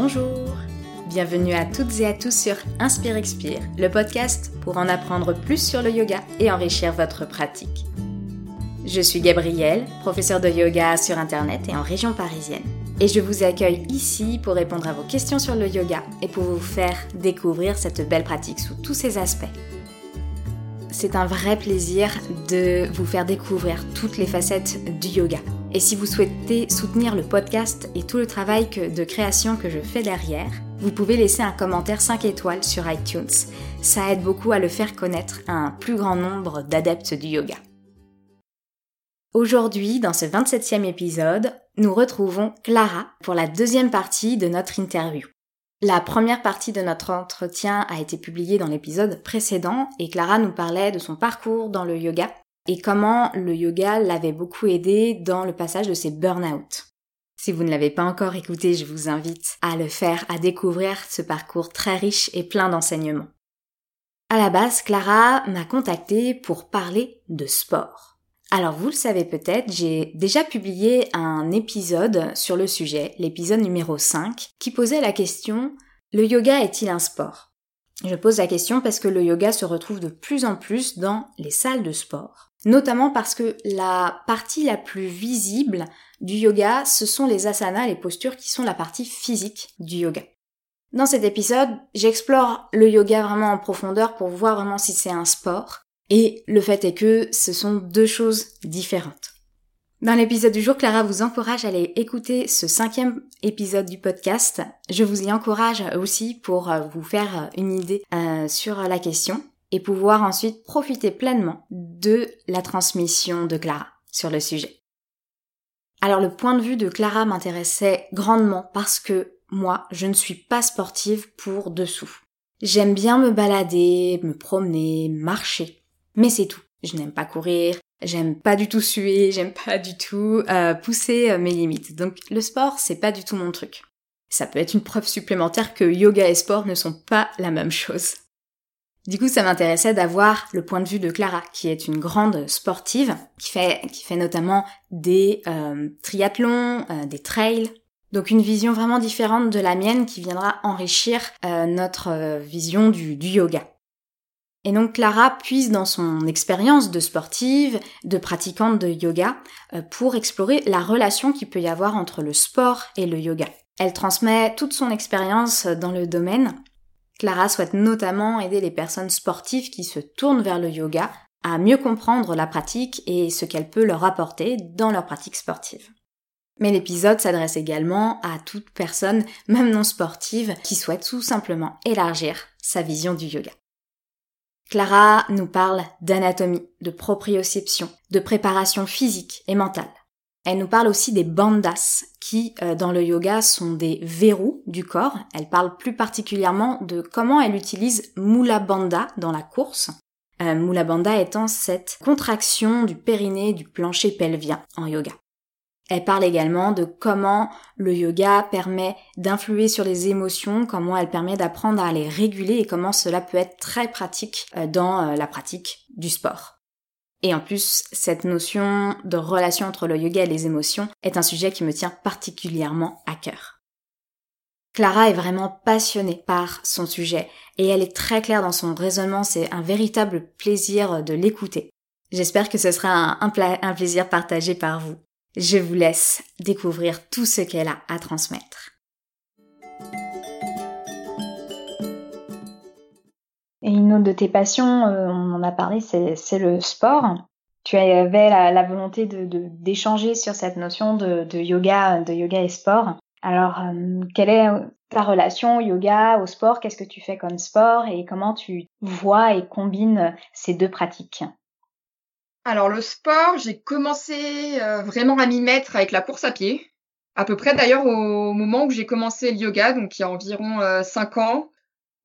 Bonjour Bienvenue à toutes et à tous sur Inspire Expire, le podcast pour en apprendre plus sur le yoga et enrichir votre pratique. Je suis Gabrielle, professeure de yoga sur Internet et en région parisienne. Et je vous accueille ici pour répondre à vos questions sur le yoga et pour vous faire découvrir cette belle pratique sous tous ses aspects. C'est un vrai plaisir de vous faire découvrir toutes les facettes du yoga. Et si vous souhaitez soutenir le podcast et tout le travail de création que je fais derrière, vous pouvez laisser un commentaire 5 étoiles sur iTunes. Ça aide beaucoup à le faire connaître à un plus grand nombre d'adeptes du yoga. Aujourd'hui, dans ce 27e épisode, nous retrouvons Clara pour la deuxième partie de notre interview. La première partie de notre entretien a été publiée dans l'épisode précédent et Clara nous parlait de son parcours dans le yoga et comment le yoga l'avait beaucoup aidé dans le passage de ses burn-out. Si vous ne l'avez pas encore écouté, je vous invite à le faire, à découvrir ce parcours très riche et plein d'enseignements. À la base, Clara m'a contacté pour parler de sport. Alors vous le savez peut-être, j'ai déjà publié un épisode sur le sujet, l'épisode numéro 5, qui posait la question Le yoga est-il un sport? Je pose la question parce que le yoga se retrouve de plus en plus dans les salles de sport. Notamment parce que la partie la plus visible du yoga, ce sont les asanas, les postures qui sont la partie physique du yoga. Dans cet épisode, j'explore le yoga vraiment en profondeur pour voir vraiment si c'est un sport, et le fait est que ce sont deux choses différentes. Dans l'épisode du jour, Clara vous encourage à aller écouter ce cinquième épisode du podcast. Je vous y encourage aussi pour euh, vous faire une idée euh, sur la question et pouvoir ensuite profiter pleinement de la transmission de Clara sur le sujet. Alors le point de vue de Clara m'intéressait grandement parce que moi, je ne suis pas sportive pour dessous. J'aime bien me balader, me promener, marcher mais c'est tout. Je n'aime pas courir, j'aime pas du tout suer, j'aime pas du tout euh, pousser euh, mes limites. Donc le sport, c'est pas du tout mon truc. Ça peut être une preuve supplémentaire que yoga et sport ne sont pas la même chose. Du coup, ça m'intéressait d'avoir le point de vue de Clara, qui est une grande sportive, qui fait, qui fait notamment des euh, triathlons, des trails. Donc une vision vraiment différente de la mienne qui viendra enrichir notre vision du yoga. Et donc Clara puise dans son expérience de sportive, de pratiquante de yoga, euh, pour explorer la relation qu'il peut y avoir entre le sport et le yoga. Elle transmet toute son expérience dans le domaine. Clara souhaite notamment aider les personnes sportives qui se tournent vers le yoga à mieux comprendre la pratique et ce qu'elle peut leur apporter dans leur pratique sportive. Mais l'épisode s'adresse également à toute personne, même non sportive, qui souhaite tout simplement élargir sa vision du yoga. Clara nous parle d'anatomie, de proprioception, de préparation physique et mentale. Elle nous parle aussi des bandas, qui euh, dans le yoga sont des verrous du corps. Elle parle plus particulièrement de comment elle utilise Mula Bandha dans la course. Euh, Mula Bandha étant cette contraction du périnée du plancher pelvien en yoga. Elle parle également de comment le yoga permet d'influer sur les émotions, comment elle permet d'apprendre à les réguler et comment cela peut être très pratique euh, dans euh, la pratique du sport. Et en plus, cette notion de relation entre le yoga et les émotions est un sujet qui me tient particulièrement à cœur. Clara est vraiment passionnée par son sujet et elle est très claire dans son raisonnement, c'est un véritable plaisir de l'écouter. J'espère que ce sera un, un plaisir partagé par vous. Je vous laisse découvrir tout ce qu'elle a à transmettre. Et une autre de tes passions, euh, on en a parlé, c'est le sport. Tu avais la, volonté d'échanger sur cette notion de, yoga, de yoga et sport. Alors, euh, quelle est ta relation au yoga, au sport? Qu'est-ce que tu fais comme sport? Et comment tu vois et combines ces deux pratiques? Alors le sport, j'ai commencé euh, vraiment à m'y mettre avec la course à pied. À peu près d'ailleurs au moment où j'ai commencé le yoga, donc il y a environ euh, cinq ans.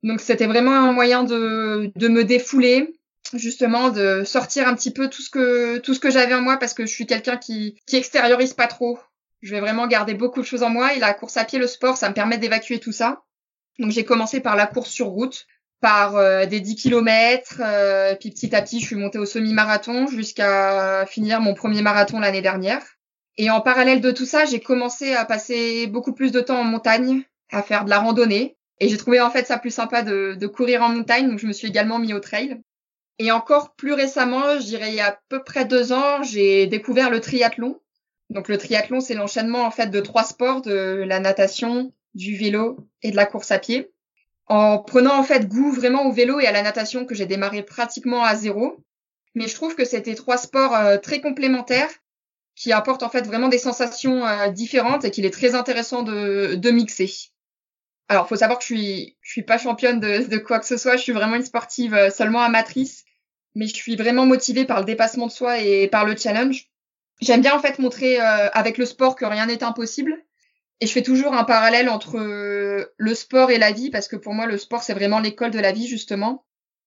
Donc c'était vraiment un moyen de, de me défouler, justement de sortir un petit peu tout ce que tout ce que j'avais en moi parce que je suis quelqu'un qui qui extériorise pas trop. Je vais vraiment garder beaucoup de choses en moi et la course à pied, le sport, ça me permet d'évacuer tout ça. Donc j'ai commencé par la course sur route par euh, des 10 kilomètres, euh, puis petit à petit, je suis montée au semi-marathon jusqu'à finir mon premier marathon l'année dernière. Et en parallèle de tout ça, j'ai commencé à passer beaucoup plus de temps en montagne à faire de la randonnée. Et j'ai trouvé en fait ça plus sympa de, de courir en montagne, donc je me suis également mis au trail. Et encore plus récemment, je dirais il y a à peu près deux ans, j'ai découvert le triathlon. Donc le triathlon, c'est l'enchaînement en fait de trois sports, de la natation, du vélo et de la course à pied. En prenant en fait goût vraiment au vélo et à la natation que j'ai démarré pratiquement à zéro. Mais je trouve que c'était trois sports euh, très complémentaires qui apportent en fait vraiment des sensations euh, différentes et qu'il est très intéressant de, de mixer. Alors, faut savoir que je suis, je suis pas championne de, de quoi que ce soit. Je suis vraiment une sportive euh, seulement amatrice, mais je suis vraiment motivée par le dépassement de soi et par le challenge. J'aime bien en fait montrer euh, avec le sport que rien n'est impossible. Et je fais toujours un parallèle entre le sport et la vie parce que pour moi le sport c'est vraiment l'école de la vie justement.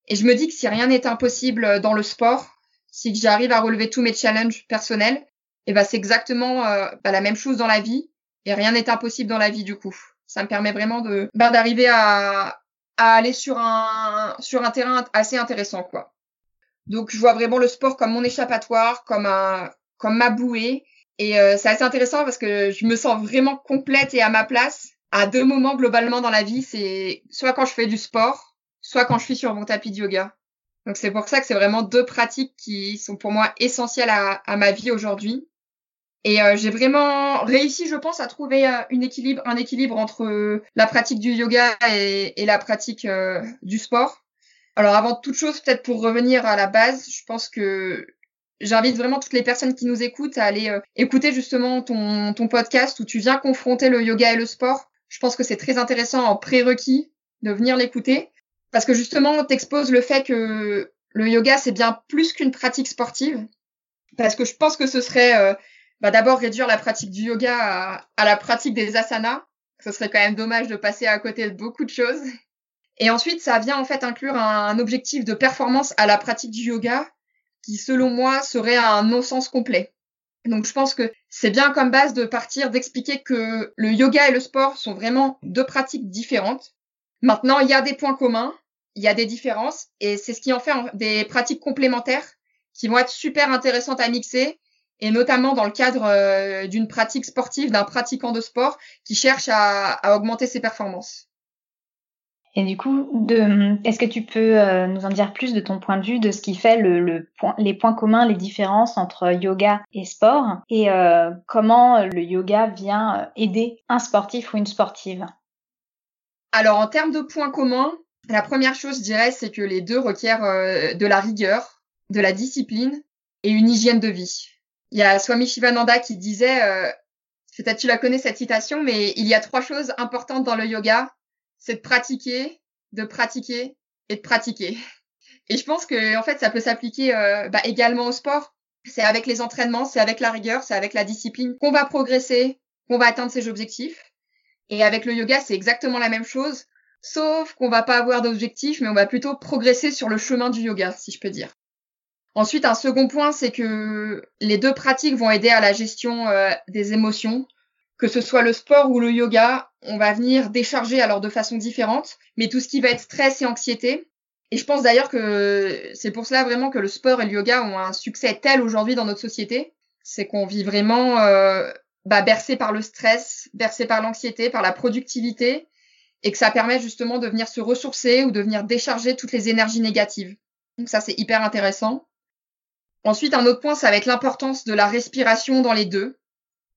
Et je me dis que si rien n'est impossible dans le sport, si j'arrive à relever tous mes challenges personnels, et ben c'est exactement euh, bah, la même chose dans la vie et rien n'est impossible dans la vie du coup. Ça me permet vraiment de bah, d'arriver à, à aller sur un sur un terrain assez intéressant quoi. Donc je vois vraiment le sport comme mon échappatoire, comme un comme ma bouée et euh, c'est assez intéressant parce que je me sens vraiment complète et à ma place à deux moments globalement dans la vie, c'est soit quand je fais du sport, soit quand je suis sur mon tapis de yoga. Donc c'est pour ça que c'est vraiment deux pratiques qui sont pour moi essentielles à, ma vie aujourd'hui. Et euh, j'ai vraiment réussi, je pense, à trouver euh, une équilibre, un équilibre entre euh, la pratique du yoga et, et la pratique du sport. Alors avant toute chose, peut-être pour revenir à la base, je pense que j'invite vraiment toutes les personnes qui nous écoutent à aller écouter justement ton, ton podcast où tu viens confronter le yoga et le sport. Je pense que c'est très intéressant en prérequis de venir l'écouter parce que justement, t'exposes le fait que le yoga, c'est bien plus qu'une pratique sportive. Parce que je pense que ce serait bah d'abord réduire la pratique du yoga à, la pratique des asanas. Ce serait quand même dommage de passer à côté de beaucoup de choses. Et ensuite, ça vient en fait inclure un objectif de performance à la pratique du yoga qui, selon moi, serait un non-sens complet. Donc je pense que c'est bien comme base de partir d'expliquer que le yoga et le sport sont vraiment deux pratiques différentes. Maintenant, il y a des points communs, il y a des différences, et c'est ce qui en fait des pratiques complémentaires qui vont être super intéressantes à mixer et notamment dans le cadre euh, d'une pratique sportive, d'un pratiquant de sport qui cherche à, à, augmenter ses performances. Et du coup, est-ce que tu peux euh, nous en dire plus de ton point de vue de ce qui fait le, le point, les points communs, les différences entre yoga et sport, et euh, comment le yoga vient aider un sportif ou une sportive? Alors, en termes de points communs, la première chose, je dirais, c'est que les deux requièrent de la rigueur, de la discipline et une hygiène de vie. Il y a Swami Shivananda qui disait, euh, peut-être tu la connais cette citation, mais il y a trois choses importantes dans le yoga, c'est de pratiquer, de pratiquer et de pratiquer. Et je pense que en fait ça peut s'appliquer euh, bah, également au sport. C'est avec les entraînements, c'est avec la rigueur, c'est avec la discipline qu'on va progresser, qu'on va atteindre ses objectifs. Et avec le yoga, c'est exactement la même chose, sauf qu'on va pas avoir d'objectif, mais on va plutôt progresser sur le chemin du yoga, si je peux dire. Ensuite, un second point, c'est que les deux pratiques vont aider à la gestion euh, des émotions. Que ce soit le sport ou le yoga, on va venir décharger alors de façon différente, mais tout ce qui va être stress et anxiété. Et je pense d'ailleurs que c'est pour cela vraiment que le sport et le yoga ont un succès tel aujourd'hui dans notre société, c'est qu'on vit vraiment euh, bah, bercé par le stress, bercé par l'anxiété, par la productivité, et que ça permet justement de venir se ressourcer ou de venir décharger toutes les énergies négatives. Donc ça, c'est hyper intéressant. Ensuite, un autre point, ça va être l'importance de la respiration dans les deux.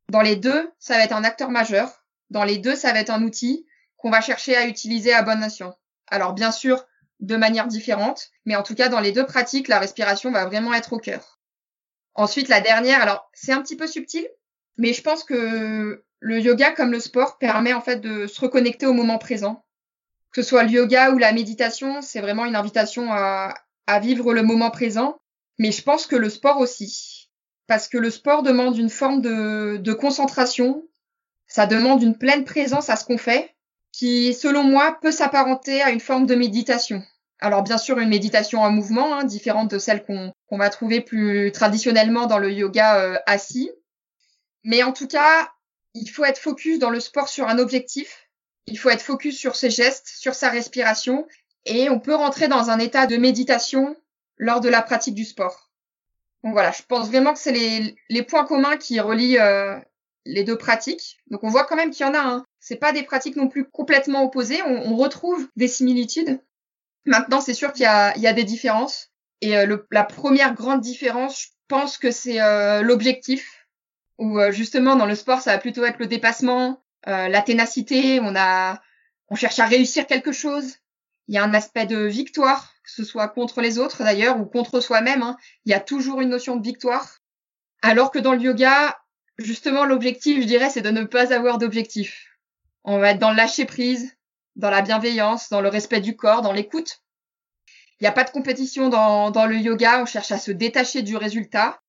Dans les deux, ça va être un acteur majeur. Dans les deux, ça va être un outil qu'on va chercher à utiliser à bon escient. Alors, bien sûr, de manière différente, mais en tout cas, dans les deux pratiques, la respiration va vraiment être au cœur. Ensuite, la dernière, alors, c'est un petit peu subtil, mais je pense que le yoga, comme le sport, permet en fait de se reconnecter au moment présent. Que ce soit le yoga ou la méditation, c'est vraiment une invitation à, à vivre le moment présent mais je pense que le sport aussi. Parce que le sport demande une forme de, concentration, ça demande une pleine présence à ce qu'on fait, qui, selon moi, peut s'apparenter à une forme de méditation. Alors bien sûr, une méditation en mouvement, hein, différente de celle qu'on va trouver plus traditionnellement dans le yoga euh, assis. Mais en tout cas, il faut être focus dans le sport sur un objectif. Il faut être focus sur ses gestes, sur sa respiration. Et on peut rentrer dans un état de méditation lors de la pratique du sport. Donc voilà, je pense vraiment que c'est les, les, points communs qui relient euh, les deux pratiques. Donc on voit quand même qu'il y en a. Hein. C'est pas des pratiques non plus complètement opposées. On, retrouve des similitudes. Maintenant, c'est sûr qu'il y y a des différences. Et euh, le, la première grande différence, je pense que c'est euh, l'objectif. Où euh, justement dans le sport, ça va plutôt être le dépassement, la ténacité. On a, on cherche à réussir quelque chose. Il y a un aspect de victoire, que ce soit contre les autres d'ailleurs ou contre soi-même. Hein. Il y a toujours une notion de victoire. Alors que dans le yoga, justement, l'objectif, je dirais, c'est de ne pas avoir d'objectif. On va être dans le lâcher prise, dans la bienveillance, dans le respect du corps, dans l'écoute. Il n'y a pas de compétition dans, le yoga, on cherche à se détacher du résultat.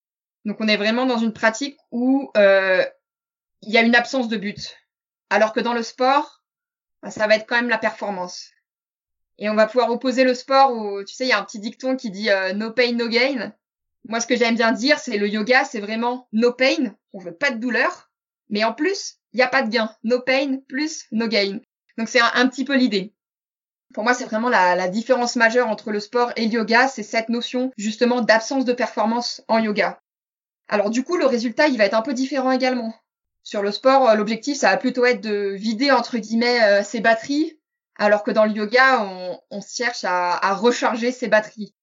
Donc on est vraiment dans une pratique où euh, il y a une absence de but. Alors que dans le sport, bah, ça va être quand même la performance. Et on va pouvoir opposer le sport où, tu sais, il y a un petit dicton qui dit euh, no pain, no gain. Moi, ce que j'aime bien dire, c'est le yoga, c'est vraiment no pain, on veut pas de douleur, mais en plus, il n'y a pas de gain. No pain plus no gain. Donc c'est un, petit peu l'idée. Pour moi, c'est vraiment la, la, différence majeure entre le sport et le yoga, c'est cette notion justement d'absence de performance en yoga. Alors du coup, le résultat, il va être un peu différent également. Sur le sport, euh, l'objectif, ça va plutôt être de vider entre guillemets euh, ses batteries, alors que dans le yoga, on, cherche à, recharger ses batteries.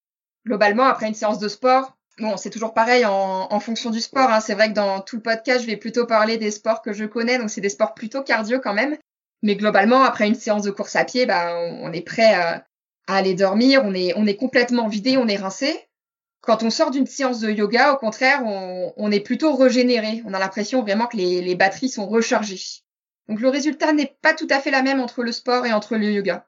Globalement, après une séance de sport, Bon, c'est toujours pareil en, fonction du sport. Hein. C'est vrai que dans tout le podcast, je vais plutôt parler des sports que je connais, donc c'est des sports plutôt cardio quand même. Mais globalement, après une séance de course à pied, bah, on, est prêt à, aller dormir, on est, complètement vidé, on est rincé. Quand on sort d'une séance de yoga, au contraire, on, est plutôt régénéré. On a l'impression vraiment que les batteries sont rechargées. Donc le résultat n'est pas tout à fait la même entre le sport et entre le yoga.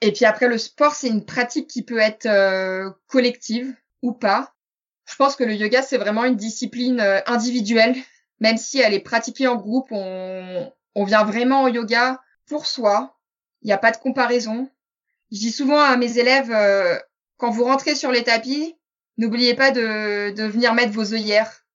Et puis après, le sport, c'est une pratique qui peut être euh, collective ou pas. Je pense que le yoga, c'est vraiment une discipline euh, individuelle. Même si elle est pratiquée en groupe, on, on vient vraiment au yoga pour soi. Il n'y a pas de comparaison. Je dis souvent à mes élèves, euh, quand vous rentrez sur les tapis, n'oubliez pas de, de venir mettre vos œillères.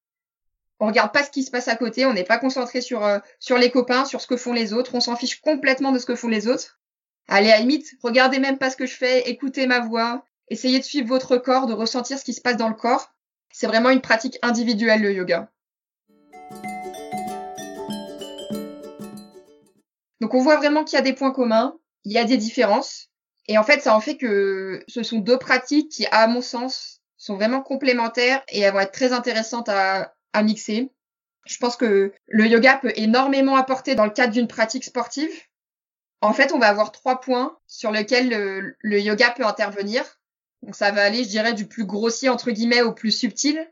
On regarde pas ce qui se passe à côté, on n'est pas concentré sur, euh, sur les copains, sur ce que font les autres, on s'en fiche complètement de ce que font les autres. Allez, à limite, regardez même pas ce que je fais, écoutez ma voix, essayez de suivre votre corps, de ressentir ce qui se passe dans le corps. C'est vraiment une pratique individuelle, le yoga. Donc on voit vraiment qu'il y a des points communs, il y a des différences. Et en fait, ça en fait que ce sont deux pratiques qui, à mon sens, sont vraiment complémentaires et elles vont être très intéressantes à, mixer. Je pense que le yoga peut énormément apporter dans le cadre d'une pratique sportive. En fait, on va avoir trois points sur lesquels le yoga peut intervenir. Donc ça va aller, je dirais, du plus grossier entre guillemets au plus subtil.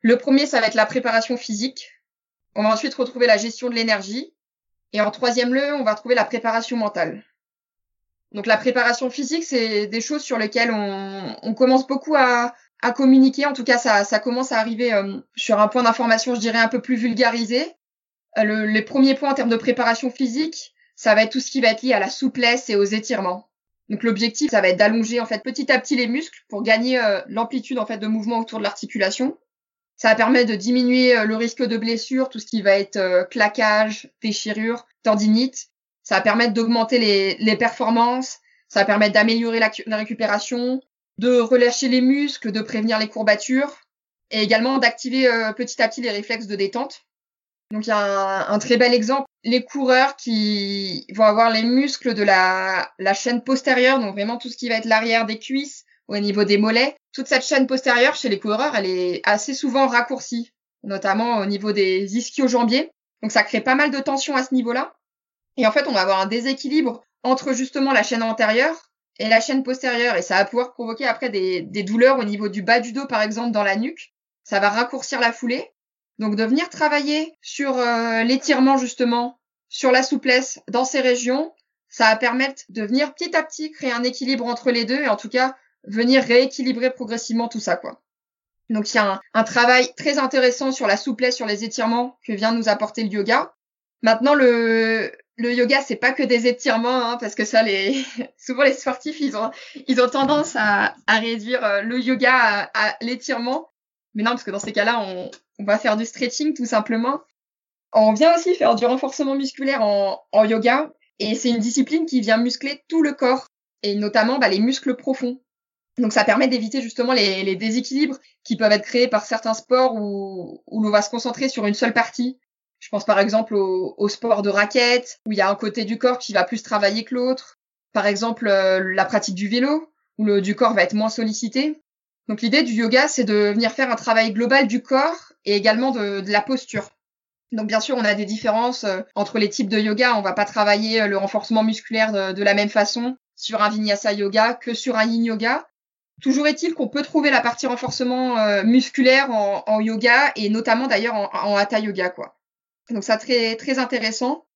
Le premier, ça va être la préparation physique. On va ensuite retrouver la gestion de l'énergie. Et en troisième lieu, on va retrouver la préparation mentale. Donc la préparation physique, c'est des choses sur lesquelles on, on commence beaucoup à, à, communiquer. En tout cas, ça, ça commence à arriver euh, sur un point d'information, je dirais, un peu plus vulgarisé. Euh, le, les premiers points en termes de préparation physique, ça va être tout ce qui va être lié à la souplesse et aux étirements. Donc l'objectif, ça va être d'allonger en fait petit à petit les muscles pour gagner euh, l'amplitude en fait de mouvement autour de l'articulation. Ça va permettre de diminuer euh, le risque de blessure, tout ce qui va être euh, claquage, déchirure, tendinite. Ça va permettre d'augmenter les, les, performances. Ça va permettre d'améliorer la, la, récupération, de relâcher les muscles, de prévenir les courbatures et également d'activer petit à petit les réflexes de détente. Donc il y a un, un, très bel exemple les coureurs qui vont avoir les muscles de la, la chaîne postérieure, donc vraiment tout ce qui va être l'arrière des cuisses au niveau des mollets. Toute cette chaîne postérieure chez les coureurs, elle est assez souvent raccourcie, notamment au niveau des ischio-jambiers. Donc ça crée pas mal de tension à ce niveau-là. Et en fait, on va avoir un déséquilibre entre justement la chaîne antérieure et la chaîne postérieure. Et ça va pouvoir provoquer après des, des douleurs au niveau du bas du dos, par exemple, dans la nuque. Ça va raccourcir la foulée. Donc de venir travailler sur euh, l'étirement justement, sur la souplesse dans ces régions, ça va permettre de venir petit à petit créer un équilibre entre les deux et en tout cas venir rééquilibrer progressivement tout ça quoi. Donc il y a un, un, travail très intéressant sur la souplesse, sur les étirements que vient nous apporter le yoga. Maintenant le le yoga c'est pas que des étirements hein, parce que ça les souvent les sportifs ils ont tendance à, réduire euh, le yoga à, l'étirement. Mais non parce que dans ces cas-là on on va faire du stretching tout simplement. On vient aussi faire du renforcement musculaire en, yoga et c'est une discipline qui vient muscler tout le corps et notamment bah, les muscles profonds. Donc ça permet d'éviter justement les, les, déséquilibres qui peuvent être créés par certains sports où, où l'on va se concentrer sur une seule partie. Je pense par exemple au, sport de raquette, où il y a un côté du corps qui va plus travailler que l'autre. Par exemple, la pratique du vélo, où le du corps va être moins sollicité. Donc l'idée du yoga, c'est de venir faire un travail global du corps et également de, la posture. Donc bien sûr, on a des différences euh, entre les types de yoga. On va pas travailler euh, le renforcement musculaire de, la même façon sur un vinyasa yoga que sur un yin yoga. Toujours est-il qu'on peut trouver la partie renforcement euh, musculaire en, yoga et notamment d'ailleurs en, en, hatha yoga quoi. Donc ça très très intéressant.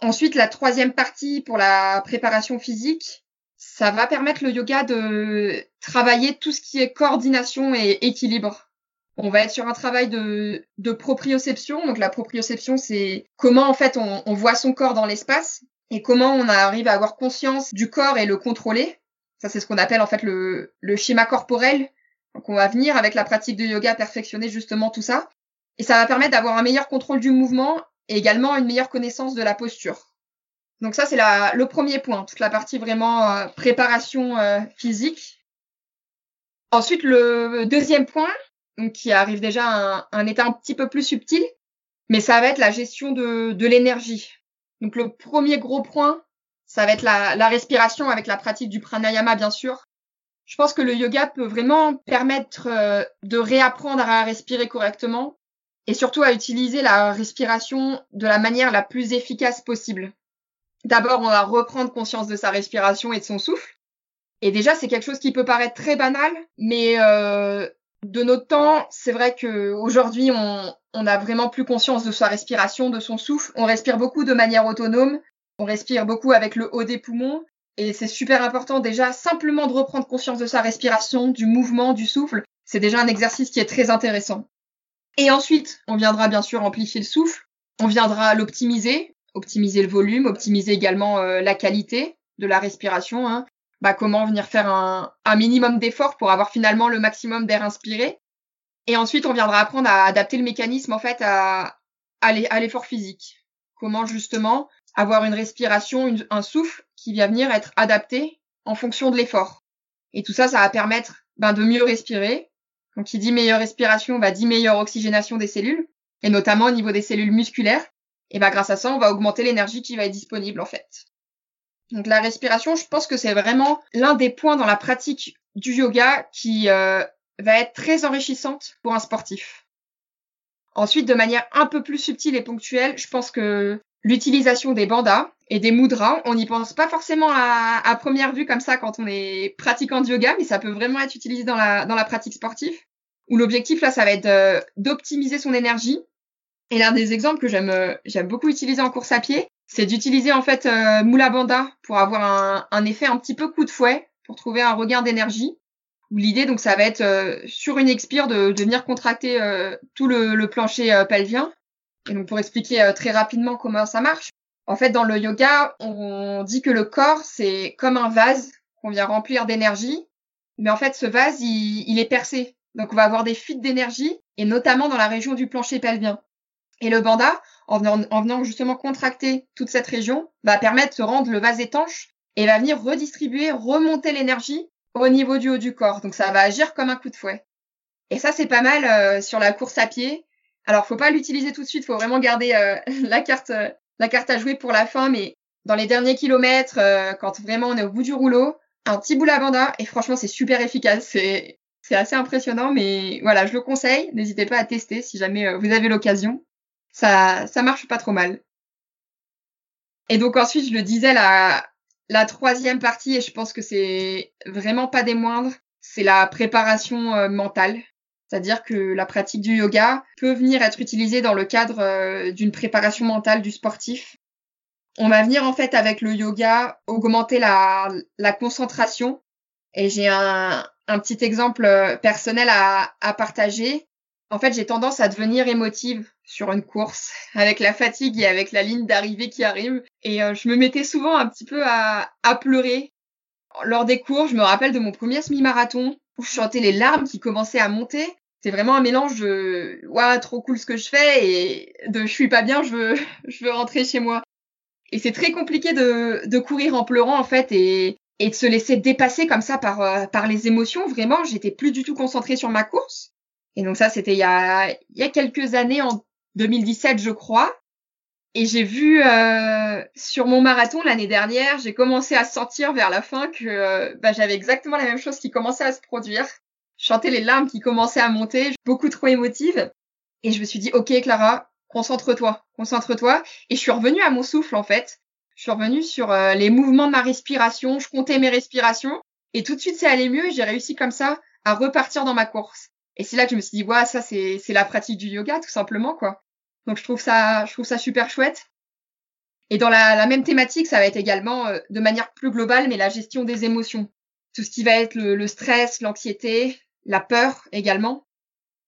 Ensuite, la troisième partie pour la préparation physique, ça va permettre le yoga de travailler tout ce qui est coordination et équilibre. On va être sur un travail de, de proprioception. Donc la proprioception, c'est comment en fait on, voit son corps dans l'espace et comment on arrive à avoir conscience du corps et le contrôler. Ça, c'est ce qu'on appelle en fait le, le schéma corporel. Donc on va venir avec la pratique de yoga perfectionner justement tout ça. Et ça va permettre d'avoir un meilleur contrôle du mouvement et également une meilleure connaissance de la posture. Donc ça, c'est le premier point, toute la partie vraiment euh, préparation euh, physique. Ensuite, le deuxième point, qui arrive déjà à un, état un petit peu plus subtil, mais ça va être la gestion de, l'énergie. Donc le premier gros point, ça va être la, la, respiration avec la pratique du pranayama, bien sûr. Je pense que le yoga peut vraiment permettre euh, de réapprendre à respirer correctement et surtout à utiliser la respiration de la manière la plus efficace possible. D'abord, on va reprendre conscience de sa respiration et de son souffle. Et déjà, c'est quelque chose qui peut paraître très banal, mais euh, de notre temps, c'est vrai que aujourd'hui, on, on a vraiment plus conscience de sa respiration, de son souffle. On respire beaucoup de manière autonome. On respire beaucoup avec le haut des poumons. Et c'est super important déjà simplement de reprendre conscience de sa respiration, du mouvement, du souffle. C'est déjà un exercice qui est très intéressant. Et ensuite, on viendra bien sûr amplifier le souffle. On viendra l'optimiser, optimiser le volume, optimiser également euh, la qualité de la respiration. Hein bah, comment venir faire un, minimum d'effort pour avoir finalement le maximum d'air inspiré. Et ensuite, on viendra apprendre à adapter le mécanisme en fait à, l'effort physique. Comment justement avoir une respiration, un souffle qui va venir être adapté en fonction de l'effort. Et tout ça, ça va permettre ben, de mieux respirer. Donc, qui dit meilleure respiration, va dire meilleure oxygénation des cellules, et notamment au niveau des cellules musculaires. Et ben, grâce à ça, on va augmenter l'énergie qui va être disponible en fait. Donc la respiration, je pense que c'est vraiment l'un des points dans la pratique du yoga qui euh, va être très enrichissante pour un sportif. Ensuite, de manière un peu plus subtile et ponctuelle, je pense que l'utilisation des bandas et des mudras, on n'y pense pas forcément à, à, première vue comme ça quand on est pratiquant de yoga, mais ça peut vraiment être utilisé dans la, dans la pratique sportive, où l'objectif là, ça va être d'optimiser son énergie. Et l'un des exemples que j'aime j'aime beaucoup utiliser en course à pied, c'est d'utiliser en fait euh, Moula Banda pour avoir un, un, effet un petit peu coup de fouet, pour trouver un regain d'énergie. L'idée donc ça va être euh, sur une expire de, de venir contracter euh, tout le, le plancher euh, pelvien. Et donc pour expliquer très rapidement comment ça marche, en fait dans le yoga on dit que le corps c'est comme un vase qu'on vient remplir d'énergie, mais en fait ce vase il, il est percé, donc on va avoir des fuites d'énergie et notamment dans la région du plancher pelvien. Et le banda, en venant, justement contracter toute cette région, va permettre de rendre le vase étanche et va venir redistribuer, remonter l'énergie au niveau du haut du corps. Donc ça va agir comme un coup de fouet. Et ça, c'est pas mal euh, sur la course à pied. Alors, faut pas l'utiliser tout de suite, faut vraiment garder euh, la carte, euh, la carte à jouer pour la fin, mais dans les derniers kilomètres, quand vraiment on est au bout du rouleau, un petit bout banda et franchement, c'est super efficace. C'est, assez impressionnant, mais voilà, je le conseille. N'hésitez pas à tester si jamais vous avez l'occasion ça, ça marche pas trop mal. Et donc ensuite, je le disais, la, troisième partie, et je pense que c'est vraiment pas des moindres, c'est la préparation euh, mentale. C'est-à-dire que la pratique du yoga peut venir être utilisée dans le cadre euh, d'une préparation mentale du sportif. On va venir en fait avec le yoga augmenter la, la concentration. Et j'ai un, un petit exemple euh, personnel à, à partager. En fait, j'ai tendance à devenir émotive sur une course avec la fatigue et avec la ligne d'arrivée qui arrive. Et euh, je me mettais souvent un petit peu à, à pleurer. Lors des cours, je me rappelle de mon premier semi-marathon où je chantais les larmes qui commençaient à monter. C'est vraiment un mélange de waouh trop cool ce que je fais et de je suis pas bien, je veux je veux rentrer chez moi. Et c'est très compliqué de, de courir en pleurant en fait et, et de se laisser dépasser comme ça par euh, par les émotions. Vraiment, j'étais plus du tout concentrée sur ma course. Et donc ça, c'était il y a, il y a quelques années, en 2017, je crois. Et j'ai vu euh, sur mon marathon l'année dernière, j'ai commencé à sentir vers la fin que euh, bah, j'avais exactement la même chose qui commençait à se produire. Je sentais les larmes qui commençaient à monter, beaucoup trop émotive. Et je me suis dit, ok Clara, concentre-toi, concentre-toi. Et je suis revenue à mon souffle en fait. Je suis revenue sur euh, les mouvements de ma respiration, je comptais mes respirations. Et tout de suite, c'est allé mieux j'ai réussi comme ça à repartir dans ma course. Et c'est là que je me suis dit, ouais, ça c'est la pratique du yoga tout simplement quoi. Donc je trouve ça je trouve ça super chouette. Et dans la, même thématique, ça va être également euh, de manière plus globale, mais la gestion des émotions, tout ce qui va être le stress, l'anxiété, la peur également.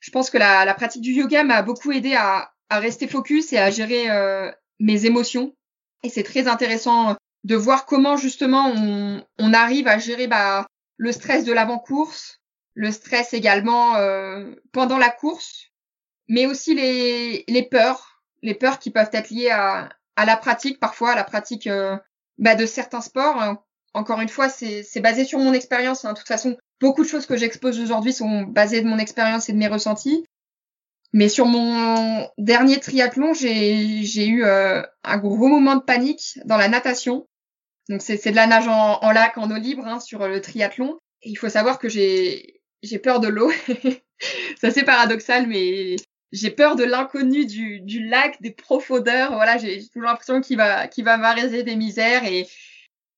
Je pense que la, la pratique du yoga m'a beaucoup aidé à, à rester focus et à gérer euh, mes émotions. Et c'est très intéressant de voir comment justement on, on arrive à gérer bah, le stress de l'avant-course, le stress également euh, pendant la course, mais aussi les, les peurs, les peurs qui peuvent être liées à, à la pratique, parfois à la pratique euh, bah, de certains sports. Encore une fois, c'est basé sur mon expérience. Hein. De toute façon, beaucoup de choses que j'expose aujourd'hui sont basées de mon expérience et de mes ressentis. Mais sur mon dernier triathlon, j'ai eu euh, un gros moment de panique dans la natation. Donc c'est de la nage en, en, lac, en eau libre hein, sur le triathlon. Il faut savoir que j'ai peur de l'eau. c'est assez paradoxal, mais j'ai peur de l'inconnu du, du lac, des profondeurs. Voilà, j'ai toujours l'impression qu'il va, qu'il va m'arrêter des misères. Et,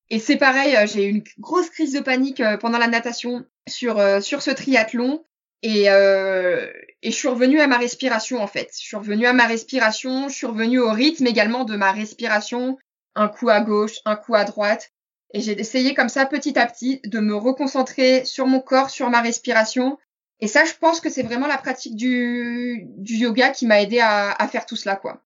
et c'est pareil, euh, j'ai eu une grosse crise de panique euh, pendant la natation sur, euh, sur ce triathlon. Et, euh, et je suis revenue à ma respiration en fait. Je suis revenue à ma respiration, je suis revenue au rythme également de ma respiration, un coup à gauche, un coup à droite. Et j'ai essayé comme ça petit à petit de me reconcentrer sur mon corps, sur ma respiration. Et ça, je pense que c'est vraiment la pratique du, du yoga qui m'a aidé à, à, faire tout cela, quoi.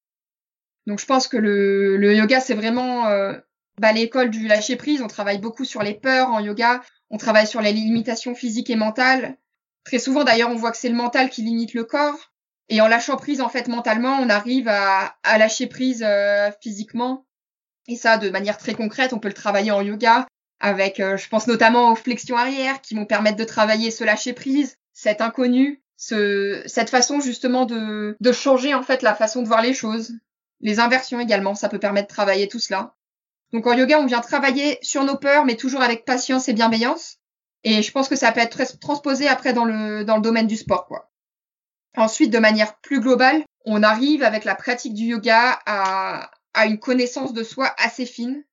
Donc je pense que le, le yoga, c'est vraiment euh, bah, l'école du lâcher prise. On travaille beaucoup sur les peurs en yoga. On travaille sur les limitations physiques et mentales. Très souvent, d'ailleurs, on voit que c'est le mental qui limite le corps. Et en lâchant prise, en fait, mentalement, on arrive à, à lâcher prise euh, physiquement. Et ça, de manière très concrète, on peut le travailler en yoga avec, euh, je pense notamment aux flexions arrière qui vont permettre de travailler ce lâcher prise, cet inconnu, ce, cette façon justement de, de changer en fait la façon de voir les choses. Les inversions également, ça peut permettre de travailler tout cela. Donc en yoga, on vient travailler sur nos peurs, mais toujours avec patience et bienveillance. Et je pense que ça peut être transposé après dans le, domaine du sport, quoi. Ensuite, de manière plus globale, on arrive avec la pratique du yoga à, à une connaissance de soi assez fine.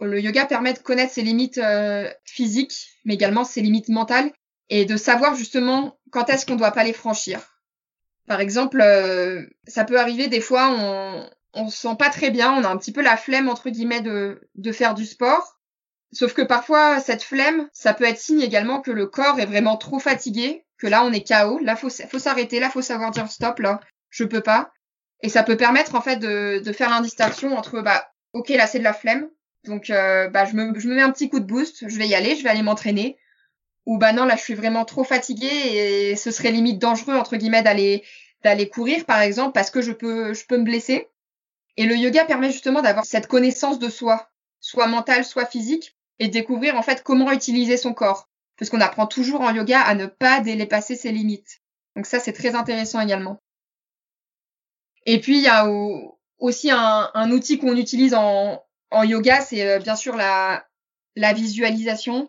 Le yoga permet de connaître ses limites euh, physiques, mais également ses limites mentales, et de savoir justement quand est-ce qu'on ne doit pas les franchir. Par exemple, euh, ça peut arriver des fois, on, on se sent pas très bien, on a un petit peu la flemme entre guillemets de, de faire du sport. Sauf que parfois cette flemme, ça peut être signe également que le corps est vraiment trop fatigué, que là on est KO, là faut faut s'arrêter, là faut savoir dire stop là, je peux pas. Et ça peut permettre en fait de, de faire l'indistinction entre bah ok là c'est de la flemme, donc euh, bah je me, je me mets un petit coup de boost, je vais y aller, je vais aller m'entraîner. Ou bah non là je suis vraiment trop fatiguée et ce serait limite dangereux entre guillemets d'aller d'aller courir par exemple parce que je peux je peux me blesser. Et le yoga permet justement d'avoir cette connaissance de soi, soit mentale, soit physique, et découvrir en fait comment utiliser son corps. Parce qu'on apprend toujours en yoga à ne pas dépasser ses limites. Donc ça c'est très intéressant également. Et puis il y a aussi un, outil qu'on utilise en, yoga, c'est euh, bien sûr la, visualisation.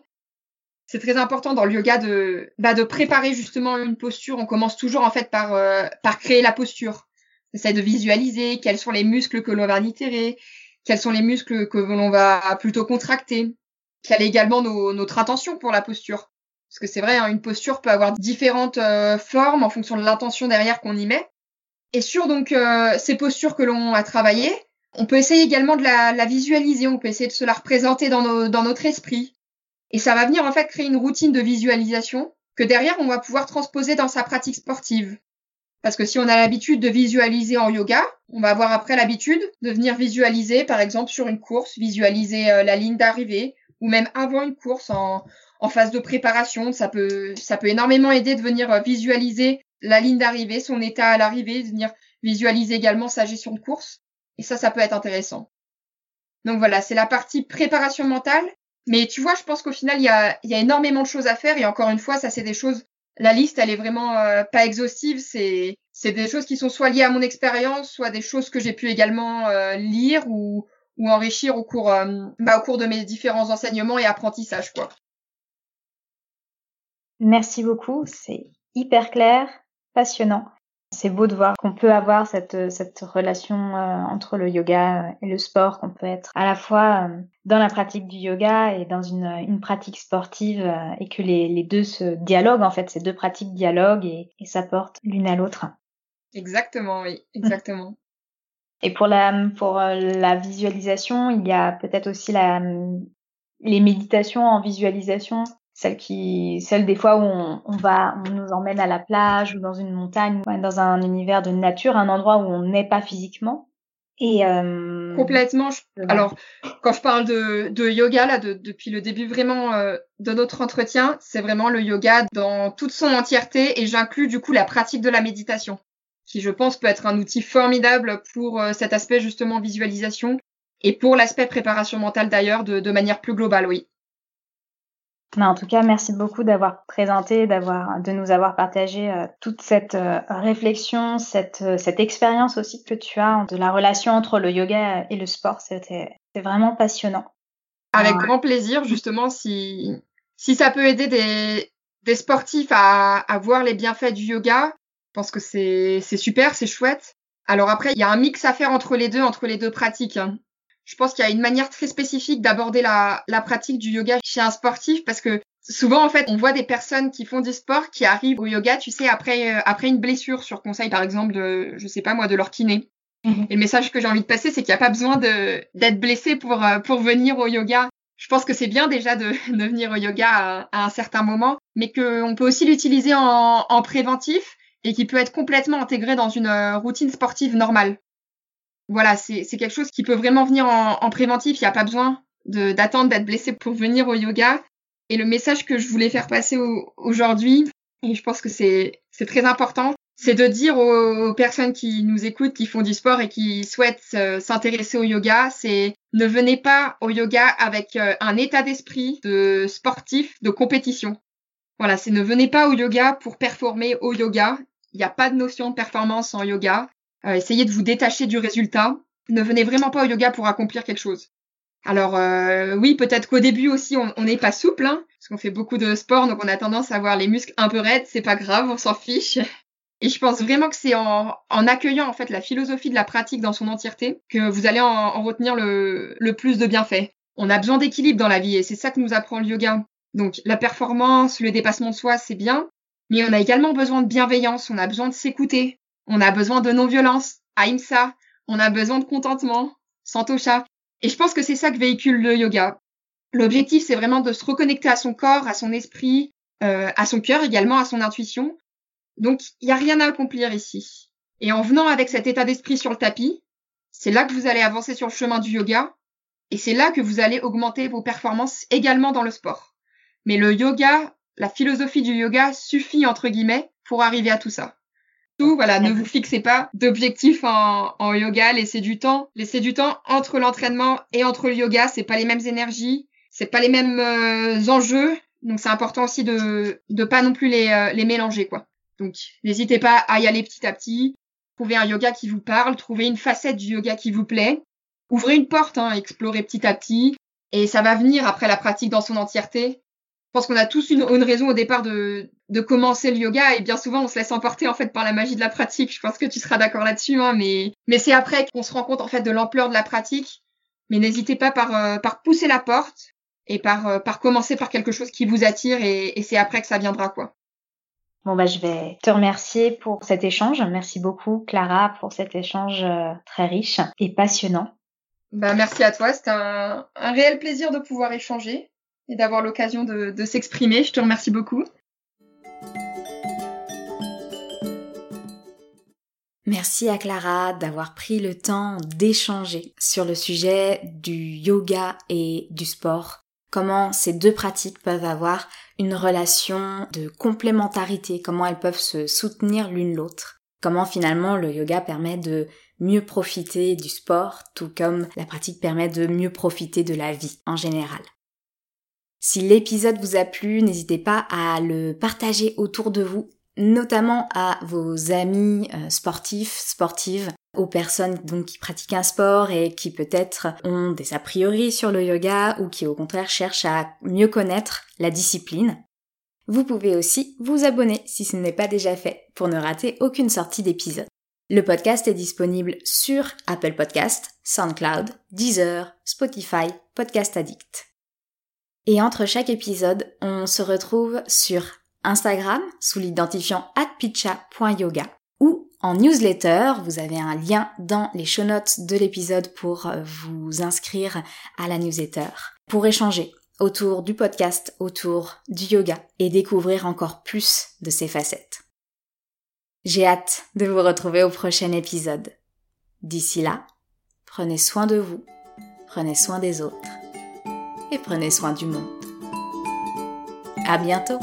C'est très important dans le yoga de, bah, de préparer justement une posture. On commence toujours en fait par, euh, par créer la posture. On essaie de visualiser quels sont les muscles que l'on va itérer, quels sont les muscles que l'on va plutôt contracter, quelle est également notre intention pour la posture. Parce que c'est vrai, hein, une posture peut avoir différentes euh, formes en fonction de l'intention derrière qu'on y met. Et sur donc euh, ces postures que l'on a travaillées, on peut essayer également de la, visualiser, on peut essayer de se la représenter dans notre esprit. Et ça va venir en fait créer une routine de visualisation que derrière on va pouvoir transposer dans sa pratique sportive. Parce que si on a l'habitude de visualiser en yoga, on va avoir après l'habitude de venir visualiser, par exemple sur une course, visualiser euh, la ligne d'arrivée, ou même avant une course en, en phase de préparation. Ça peut, ça peut énormément aider de venir euh, visualiser la ligne d'arrivée, son état à l'arrivée, de venir visualiser également sa gestion de course. Et ça, ça peut être intéressant. Donc voilà, c'est la partie préparation mentale. Mais tu vois, je pense qu'au final, il y a, il y a énormément de choses à faire. Et encore une fois, ça, c'est des choses la liste, elle est vraiment euh, pas exhaustive. C'est c'est des choses qui sont soit liées à mon expérience, soit des choses que j'ai pu également euh, lire ou ou enrichir au cours euh, bah, au cours de mes différents enseignements et apprentissages quoi. Merci beaucoup, c'est hyper clair, passionnant. C'est beau de voir qu'on peut avoir cette, cette relation euh, entre le yoga et le sport, qu'on peut être à la fois euh, dans la pratique du yoga et dans une, une pratique sportive euh, et que les, les, deux se dialoguent en fait, ces deux pratiques dialoguent et, et s'apportent l'une à l'autre. Exactement, oui, exactement. Et pour la, pour la visualisation, il y a peut-être aussi la, les méditations en visualisation celle qui, celle des fois où on, on, va, on nous emmène à la plage ou dans une montagne, dans un univers de nature, un endroit où on n'est pas physiquement. Et euh... complètement. Alors, quand je parle de, de yoga là, de, depuis le début vraiment euh, de notre entretien, c'est vraiment le yoga dans toute son entièreté, et j'inclus du coup la pratique de la méditation, qui je pense peut être un outil formidable pour euh, cet aspect justement visualisation et pour l'aspect préparation mentale d'ailleurs de, de manière plus globale, oui. Mais en tout cas, merci beaucoup d'avoir présenté, d'avoir, de nous avoir partagé euh, toute cette euh, réflexion, cette, euh, cette expérience aussi que tu as de la relation entre le yoga et le sport. C'était, vraiment passionnant. Avec grand plaisir, justement, si, si ça peut aider des, des sportifs à, à voir les bienfaits du yoga, je pense que c'est, c'est super, c'est chouette. Alors après, il y a un mix à faire entre les deux, entre les deux pratiques. Hein je pense qu'il y a une manière très spécifique d'aborder la, la pratique du yoga chez un sportif parce que souvent en fait on voit des personnes qui font du sport qui arrivent au yoga tu sais après euh, après une blessure sur conseil par exemple de je sais pas moi de leur kiné. Mhm. et le message que j'ai envie de passer c'est qu'il n'y a pas besoin de d'être blessé pour euh, pour venir au yoga. Je pense que c'est bien déjà de, de venir au yoga à, à un certain moment mais qu'on peut aussi l'utiliser en, en préventif et qui peut être complètement intégré dans une euh, routine sportive normale voilà, c'est quelque chose qui peut vraiment venir en, en préventif. Il n'y a pas besoin d'attendre d'être blessé pour venir au yoga. Et le message que je voulais faire passer aujourd'hui, et je pense que c'est très important, c'est de dire aux, personnes qui nous écoutent, qui font du sport et qui souhaitent euh, s'intéresser au yoga, c'est ne venez pas au yoga avec euh, un état d'esprit de sportif, de compétition. Voilà, c'est ne venez pas au yoga pour performer au yoga. Il n'y a pas de notion de performance en yoga. Euh, essayez de vous détacher du résultat. Ne venez vraiment pas au yoga pour accomplir quelque chose. Alors euh, oui, peut-être qu'au début aussi, on n'est pas souple, hein, parce qu'on fait beaucoup de sport, donc on a tendance à avoir les muscles un peu raides. C'est pas grave, on s'en fiche. Et je pense vraiment que c'est en, accueillant en fait la philosophie de la pratique dans son entièreté que vous allez en, en retenir le, le, plus de bienfaits. On a besoin d'équilibre dans la vie et c'est ça que nous apprend le yoga. Donc la performance, le dépassement de soi, c'est bien, mais on a également besoin de bienveillance, on a besoin de s'écouter, on a besoin de non-violence, Aïmsa. On a besoin de contentement, Santosha. Et je pense que c'est ça que véhicule le yoga. L'objectif, c'est vraiment de se reconnecter à son corps, à son esprit, euh, à son cœur également, à son intuition. Donc, il n'y a rien à accomplir ici. Et en venant avec cet état d'esprit sur le tapis, c'est là que vous allez avancer sur le chemin du yoga. Et c'est là que vous allez augmenter vos performances également dans le sport. Mais le yoga, la philosophie du yoga suffit, entre guillemets, pour arriver à tout ça voilà, ne vous fixez pas d'objectifs en, en, yoga, laissez du temps, laissez du temps entre l'entraînement et entre le yoga, c'est pas les mêmes énergies, c'est pas les mêmes euh, enjeux, donc c'est important aussi de de pas non plus les euh, les mélanger quoi. Donc n'hésitez pas à y aller petit à petit, trouvez un yoga qui vous parle, trouvez une facette du yoga qui vous plaît, ouvrez une porte, hein, explorez petit à petit, et ça va venir après la pratique dans son entièreté. Je pense qu'on a tous une, une, raison au départ de, de commencer le yoga et bien souvent on se laisse emporter en fait par la magie de la pratique. Je pense que tu seras d'accord là-dessus, hein, mais mais c'est après qu'on se rend compte en fait de l'ampleur de la pratique. Mais n'hésitez pas par euh, par pousser la porte et par euh, par commencer par quelque chose qui vous attire et, et c'est après que ça viendra quoi. Bon bah je vais te remercier pour cet échange. Merci beaucoup Clara pour cet échange euh, très riche et passionnant. Bah merci à toi, c'était un, un réel plaisir de pouvoir échanger et d'avoir l'occasion de, s'exprimer. Je te remercie beaucoup. Merci à Clara d'avoir pris le temps d'échanger sur le sujet du yoga et du sport. Comment ces deux pratiques peuvent avoir une relation de complémentarité, comment elles peuvent se soutenir l'une l'autre. Comment finalement le yoga permet de mieux profiter du sport, tout comme la pratique permet de mieux profiter de la vie en général. Si l'épisode vous a plu, n'hésitez pas à le partager autour de vous, notamment à vos amis euh, sportifs, sportives, aux personnes donc qui pratiquent un sport et qui peut-être ont des a priori sur le yoga ou qui au contraire cherchent à mieux connaître la discipline. Vous pouvez aussi vous abonner si ce n'est pas déjà fait pour ne rater aucune sortie d'épisode. Le podcast est disponible sur Apple Podcast, SoundCloud, Deezer, Spotify, Podcast Addict. Et entre chaque épisode, on se retrouve sur Instagram sous l'identifiant atpicha.yoga ou en newsletter, vous avez un lien dans les show notes de l'épisode pour vous inscrire à la newsletter, pour échanger autour du podcast, autour du yoga et découvrir encore plus de ses facettes. J'ai hâte de vous retrouver au prochain épisode. D'ici là, prenez soin de vous, prenez soin des autres et prenez soin du monde. À bientôt!